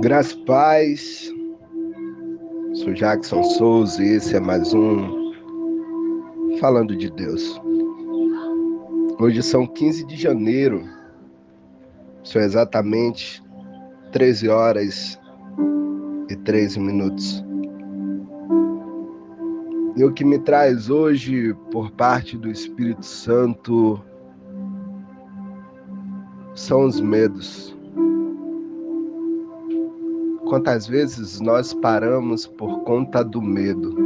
Graças paz. Sou Jackson Souza e esse é mais um Falando de Deus. Hoje são 15 de janeiro. São exatamente 13 horas e 13 minutos. E o que me traz hoje, por parte do Espírito Santo, são os medos Quantas vezes nós paramos por conta do medo?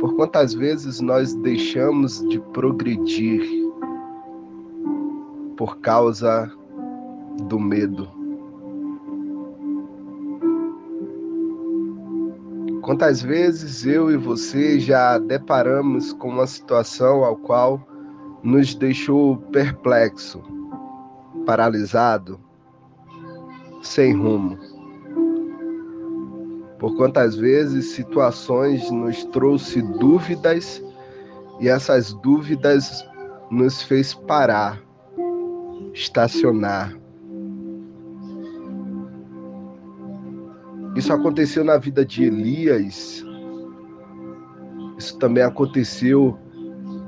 Por quantas vezes nós deixamos de progredir por causa do medo? Quantas vezes eu e você já deparamos com uma situação ao qual nos deixou perplexo, paralisado, sem rumo. Por quantas vezes situações nos trouxe dúvidas e essas dúvidas nos fez parar, estacionar. Isso aconteceu na vida de Elias. Isso também aconteceu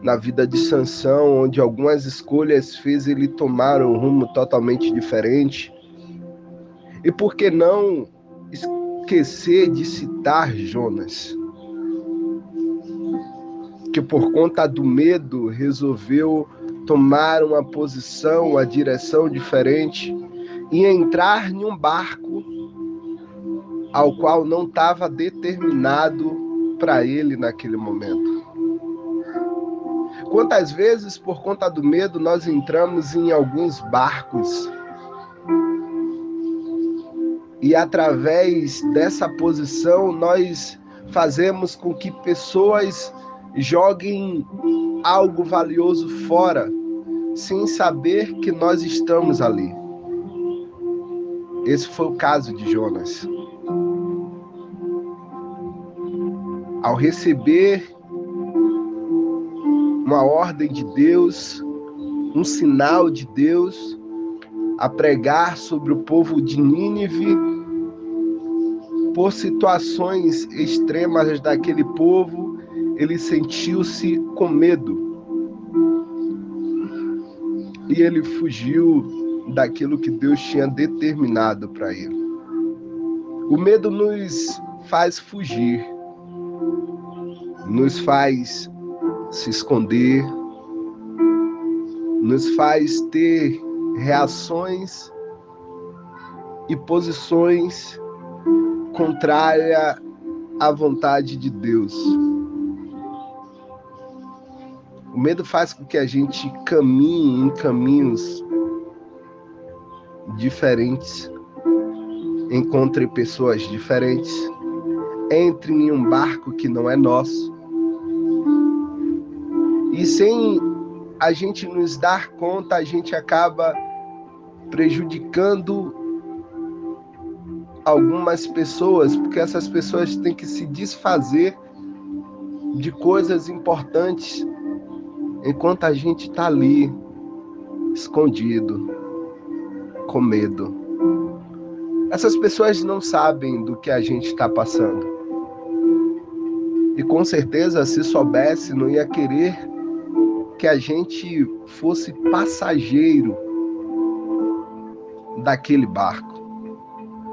na vida de Sansão, onde algumas escolhas fez ele tomar um rumo totalmente diferente e por que não esquecer de citar Jonas? Que por conta do medo resolveu tomar uma posição, uma direção diferente e entrar em um barco ao qual não estava determinado para ele naquele momento. Quantas vezes, por conta do medo, nós entramos em alguns barcos e através dessa posição nós fazemos com que pessoas joguem algo valioso fora, sem saber que nós estamos ali. Esse foi o caso de Jonas. Ao receber uma ordem de Deus, um sinal de Deus, a pregar sobre o povo de Nínive, por situações extremas daquele povo, ele sentiu-se com medo. E ele fugiu daquilo que Deus tinha determinado para ele. O medo nos faz fugir, nos faz se esconder, nos faz ter reações e posições contrária à vontade de Deus. O medo faz com que a gente caminhe em caminhos diferentes, encontre pessoas diferentes, entre em um barco que não é nosso. E sem a gente nos dar conta, a gente acaba prejudicando algumas pessoas, porque essas pessoas têm que se desfazer de coisas importantes enquanto a gente está ali, escondido, com medo. Essas pessoas não sabem do que a gente está passando. E com certeza, se soubesse, não ia querer que a gente fosse passageiro daquele barco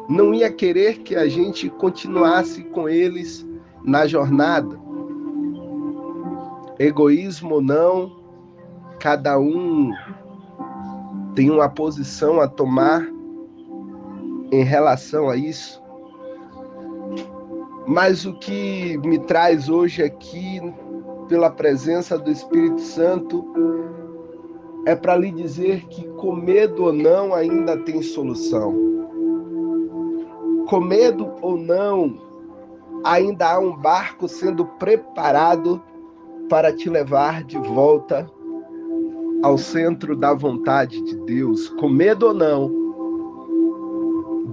não ia querer que a gente continuasse com eles na jornada. Egoísmo ou não, cada um tem uma posição a tomar em relação a isso. Mas o que me traz hoje aqui, pela presença do Espírito Santo, é para lhe dizer que, com medo ou não, ainda tem solução com medo ou não, ainda há um barco sendo preparado para te levar de volta ao centro da vontade de Deus. Com medo ou não,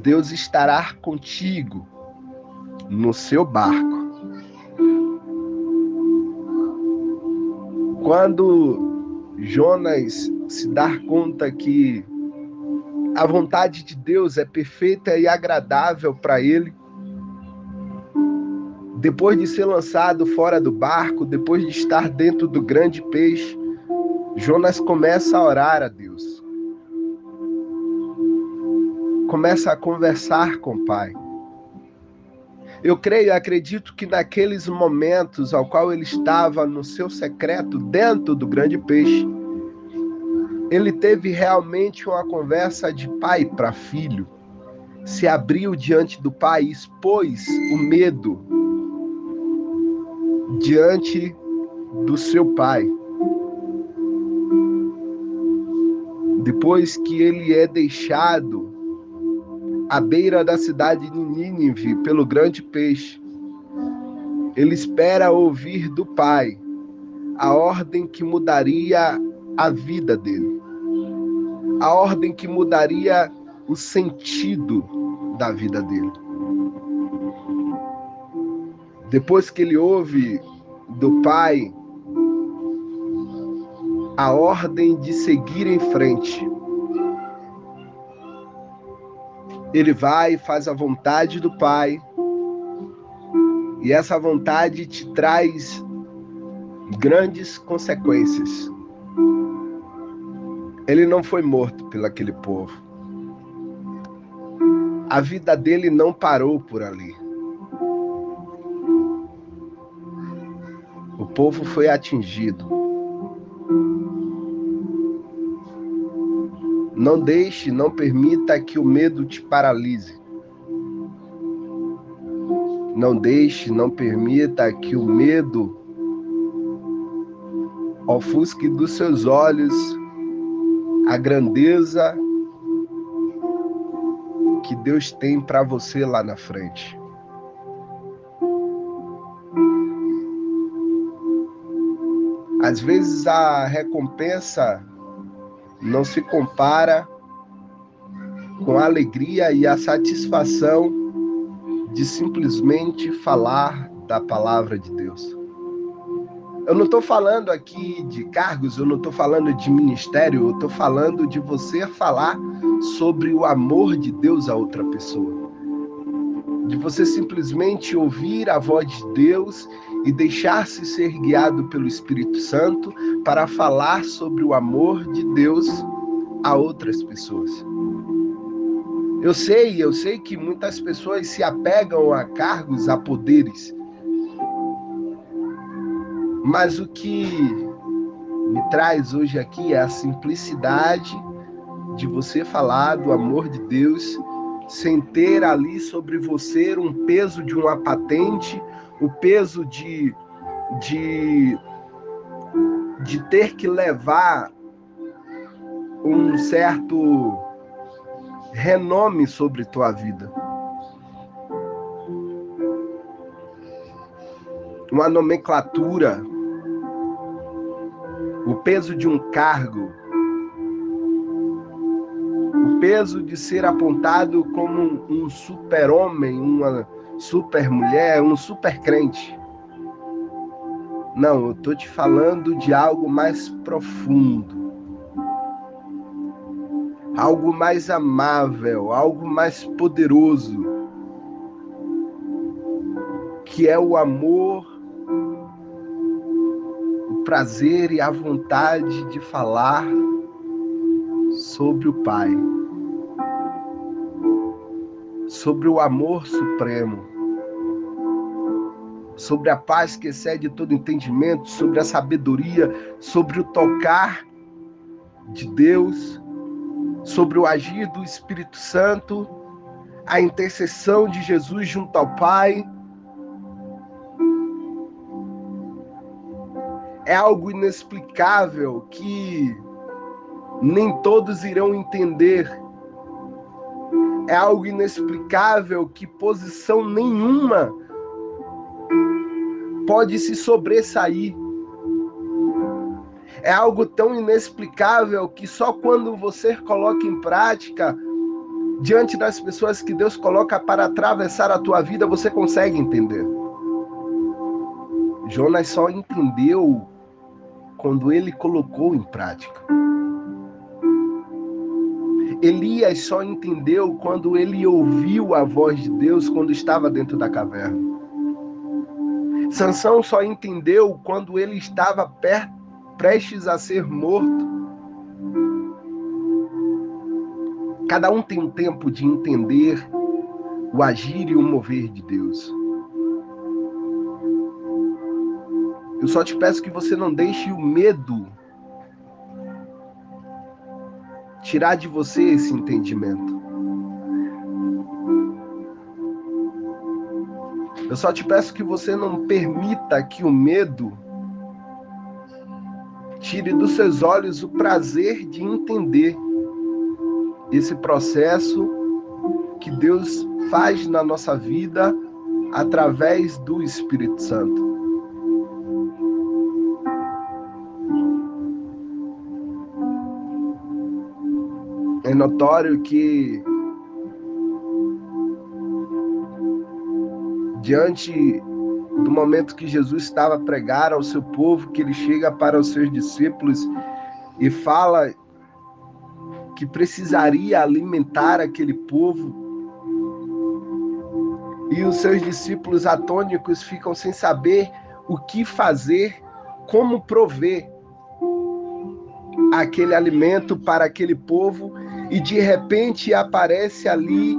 Deus estará contigo no seu barco. Quando Jonas se dar conta que a vontade de Deus é perfeita e agradável para ele. Depois de ser lançado fora do barco, depois de estar dentro do grande peixe, Jonas começa a orar a Deus. Começa a conversar com o Pai. Eu creio e acredito que naqueles momentos ao qual ele estava no seu secreto dentro do grande peixe, ele teve realmente uma conversa de pai para filho. Se abriu diante do pai, expôs o medo diante do seu pai. Depois que ele é deixado à beira da cidade de Nínive pelo grande peixe, ele espera ouvir do pai a ordem que mudaria a vida dele, a ordem que mudaria o sentido da vida dele. Depois que ele ouve do pai a ordem de seguir em frente, ele vai e faz a vontade do pai, e essa vontade te traz grandes consequências. Ele não foi morto pelo aquele povo. A vida dele não parou por ali. O povo foi atingido. Não deixe, não permita que o medo te paralise. Não deixe, não permita que o medo ofusque dos seus olhos a grandeza que Deus tem para você lá na frente. Às vezes a recompensa não se compara com a alegria e a satisfação de simplesmente falar da palavra de Deus. Eu não estou falando aqui de cargos, eu não estou falando de ministério, eu estou falando de você falar sobre o amor de Deus a outra pessoa. De você simplesmente ouvir a voz de Deus e deixar-se ser guiado pelo Espírito Santo para falar sobre o amor de Deus a outras pessoas. Eu sei, eu sei que muitas pessoas se apegam a cargos, a poderes, mas o que me traz hoje aqui é a simplicidade de você falar do amor de Deus sem ter ali sobre você um peso de uma patente, o peso de, de, de ter que levar um certo renome sobre tua vida. Uma nomenclatura o peso de um cargo, o peso de ser apontado como um super-homem, uma super-mulher, um super-crente. Não, eu estou te falando de algo mais profundo, algo mais amável, algo mais poderoso, que é o amor prazer e a vontade de falar sobre o Pai, sobre o amor supremo, sobre a paz que excede todo entendimento, sobre a sabedoria, sobre o tocar de Deus, sobre o agir do Espírito Santo, a intercessão de Jesus junto ao Pai é algo inexplicável que nem todos irão entender. É algo inexplicável que posição nenhuma pode se sobressair. É algo tão inexplicável que só quando você coloca em prática diante das pessoas que Deus coloca para atravessar a tua vida, você consegue entender. Jonas só entendeu quando ele colocou em prática. Elias só entendeu quando ele ouviu a voz de Deus quando estava dentro da caverna. Sansão só entendeu quando ele estava perto, prestes a ser morto. Cada um tem um tempo de entender o agir e o mover de Deus. Eu só te peço que você não deixe o medo tirar de você esse entendimento. Eu só te peço que você não permita que o medo tire dos seus olhos o prazer de entender esse processo que Deus faz na nossa vida através do Espírito Santo. Notório que diante do momento que Jesus estava a pregar ao seu povo, que ele chega para os seus discípulos e fala que precisaria alimentar aquele povo. E os seus discípulos atônicos ficam sem saber o que fazer, como prover aquele alimento para aquele povo e de repente aparece ali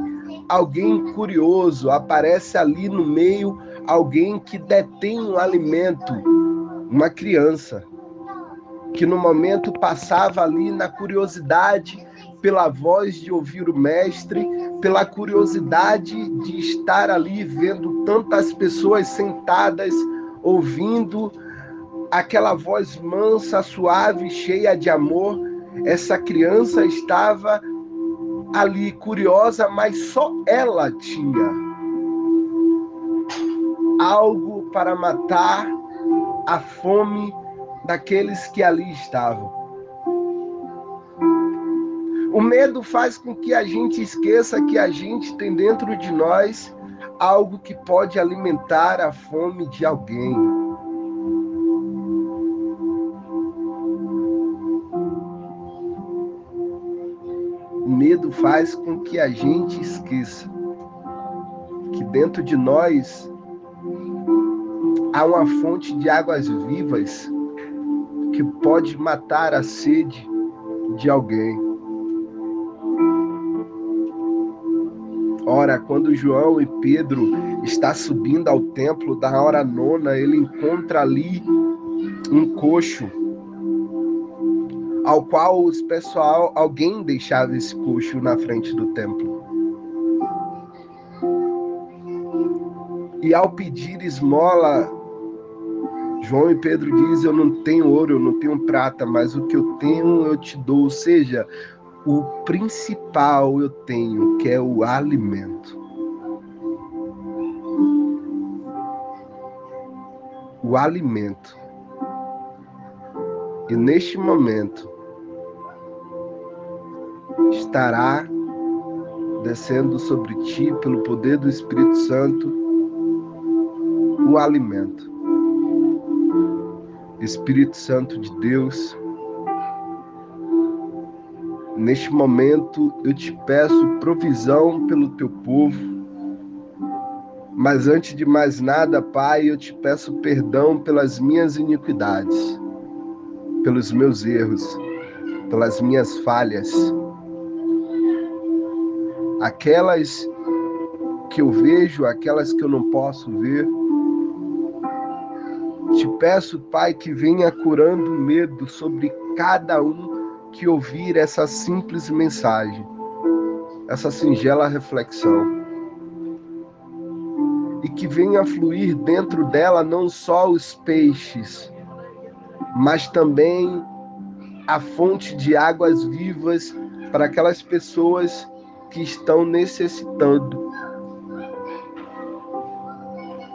alguém curioso, aparece ali no meio alguém que detém um alimento, uma criança, que no momento passava ali na curiosidade pela voz de ouvir o mestre, pela curiosidade de estar ali vendo tantas pessoas sentadas ouvindo aquela voz mansa, suave, cheia de amor essa criança estava ali curiosa, mas só ela tinha algo para matar a fome daqueles que ali estavam. O medo faz com que a gente esqueça que a gente tem dentro de nós algo que pode alimentar a fome de alguém. Medo faz com que a gente esqueça que dentro de nós há uma fonte de águas vivas que pode matar a sede de alguém. Ora, quando João e Pedro está subindo ao templo da hora nona, ele encontra ali um coxo ao qual os pessoal, alguém deixava esse coxo na frente do templo. E ao pedir esmola, João e Pedro diz: Eu não tenho ouro, eu não tenho prata, mas o que eu tenho eu te dou. Ou seja, o principal eu tenho, que é o alimento. O alimento. E neste momento, estará descendo sobre ti pelo poder do Espírito Santo o alimento. Espírito Santo de Deus, neste momento eu te peço provisão pelo teu povo. Mas antes de mais nada, Pai, eu te peço perdão pelas minhas iniquidades, pelos meus erros, pelas minhas falhas aquelas que eu vejo, aquelas que eu não posso ver. Te peço, Pai, que venha curando o medo sobre cada um que ouvir essa simples mensagem, essa singela reflexão. E que venha fluir dentro dela não só os peixes, mas também a fonte de águas vivas para aquelas pessoas que estão necessitando.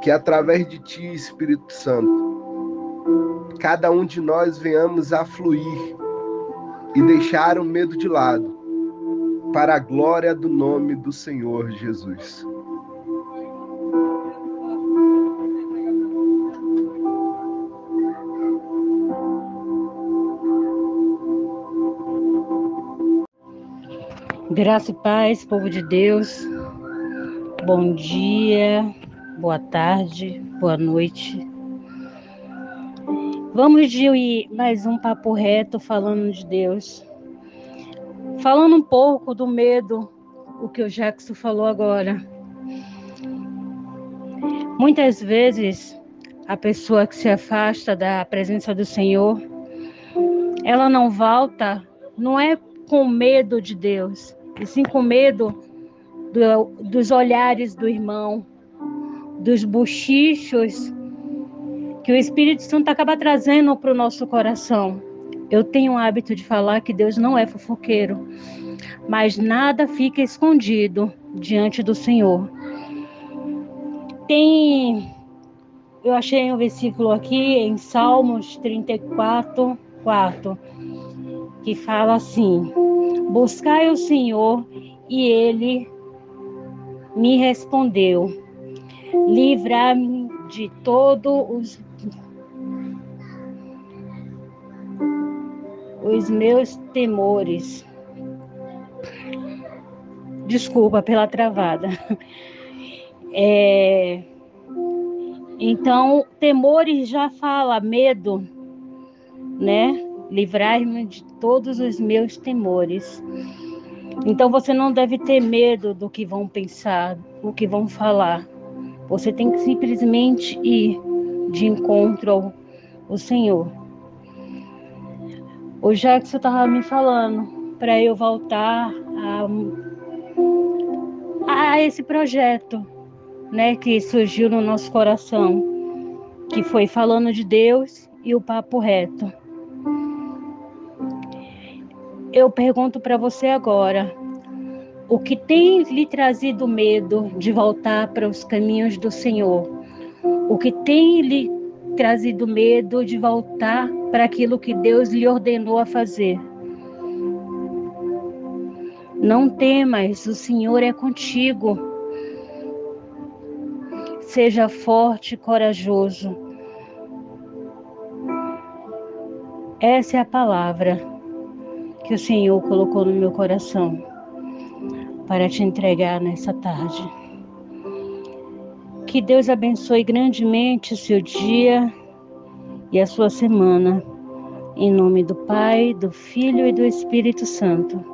Que através de Ti, Espírito Santo, cada um de nós venhamos a fluir e deixar o medo de lado, para a glória do nome do Senhor Jesus. Graça e paz, povo de Deus. Bom dia, boa tarde, boa noite. Vamos de mais um papo reto falando de Deus. Falando um pouco do medo, o que o Jackson falou agora. Muitas vezes a pessoa que se afasta da presença do Senhor, ela não volta, não é com medo de Deus, e sim com medo do, dos olhares do irmão, dos bochichos que o Espírito Santo acaba trazendo para o nosso coração. Eu tenho o hábito de falar que Deus não é fofoqueiro, mas nada fica escondido diante do Senhor. Tem, eu achei um versículo aqui em Salmos 34, 4, que fala assim: Buscai o Senhor e ele me respondeu: Livrar-me de todos os, os meus temores. Desculpa pela travada. É, então, temores já fala medo, né? Livrar-me de todos os meus temores. Então você não deve ter medo do que vão pensar, do que vão falar. Você tem que simplesmente ir de encontro ao, ao Senhor. O Jackson estava me falando para eu voltar a, a esse projeto, né, que surgiu no nosso coração, que foi falando de Deus e o papo reto eu pergunto para você agora: o que tem lhe trazido medo de voltar para os caminhos do Senhor? O que tem lhe trazido medo de voltar para aquilo que Deus lhe ordenou a fazer? Não temas, o Senhor é contigo. Seja forte e corajoso. Essa é a palavra que o Senhor colocou no meu coração para te entregar nessa tarde. Que Deus abençoe grandemente o seu dia e a sua semana. Em nome do Pai, do Filho e do Espírito Santo.